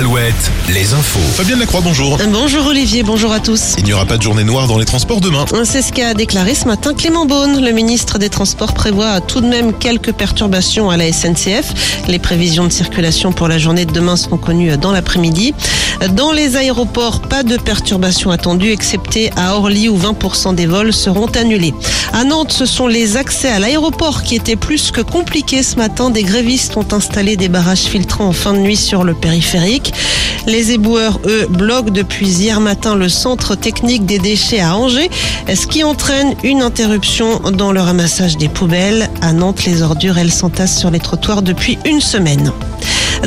Alouette, les infos. Fabien Lacroix, bonjour. Bonjour Olivier, bonjour à tous. Il n'y aura pas de journée noire dans les transports demain. C'est ce qu'a déclaré ce matin Clément Beaune. Le ministre des Transports prévoit tout de même quelques perturbations à la SNCF. Les prévisions de circulation pour la journée de demain seront connues dans l'après-midi. Dans les aéroports, pas de perturbations attendues, excepté à Orly où 20% des vols seront annulés. À Nantes, ce sont les accès à l'aéroport qui étaient plus que compliqués ce matin. Des grévistes ont installé des barrages filtrants en fin de nuit sur le périphérique. Les éboueurs, eux, bloquent depuis hier matin le centre technique des déchets à Angers, ce qui entraîne une interruption dans le ramassage des poubelles. À Nantes, les ordures, elles s'entassent sur les trottoirs depuis une semaine.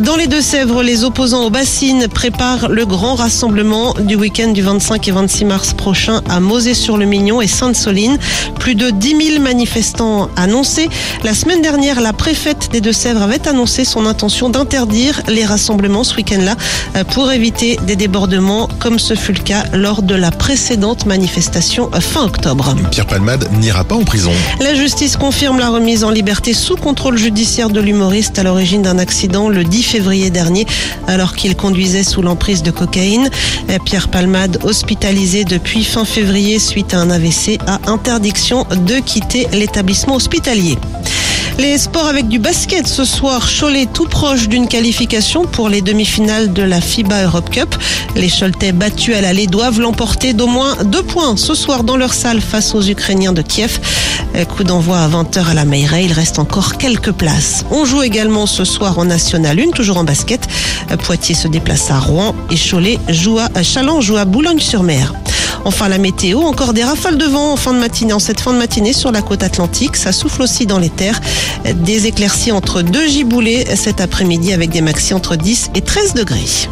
Dans les Deux-Sèvres, les opposants aux bassines préparent le grand rassemblement du week-end du 25 et 26 mars prochain à Mosée-sur-le-Mignon et Sainte-Soline. Plus de 10 000 manifestants annoncés. La semaine dernière, la préfète des Deux-Sèvres avait annoncé son intention d'interdire les rassemblements ce week-end-là euh, pour éviter des débordements comme ce fut le cas lors de la précédente manifestation fin octobre. Pierre Palmade n'ira pas en prison. La justice confirme la remise en liberté sous contrôle judiciaire de l'humoriste à l'origine d'un accident le 10 février dernier alors qu'il conduisait sous l'emprise de cocaïne. Pierre Palmade, hospitalisé depuis fin février suite à un AVC, a interdiction de quitter l'établissement hospitalier. Les sports avec du basket ce soir, Cholet tout proche d'une qualification pour les demi-finales de la FIBA Europe Cup. Les Choletais battus à l'aller doivent l'emporter d'au moins deux points ce soir dans leur salle face aux Ukrainiens de Kiev. Coup d'envoi à 20h à la Meilleray, il reste encore quelques places. On joue également ce soir en National 1, toujours en basket. Poitiers se déplace à Rouen et Cholet joue à Chaland joue à Boulogne-sur-Mer. Enfin, la météo, encore des rafales de vent en fin de matinée, en cette fin de matinée sur la côte atlantique. Ça souffle aussi dans les terres. Des éclaircies entre deux giboulées cet après-midi avec des maxi entre 10 et 13 degrés.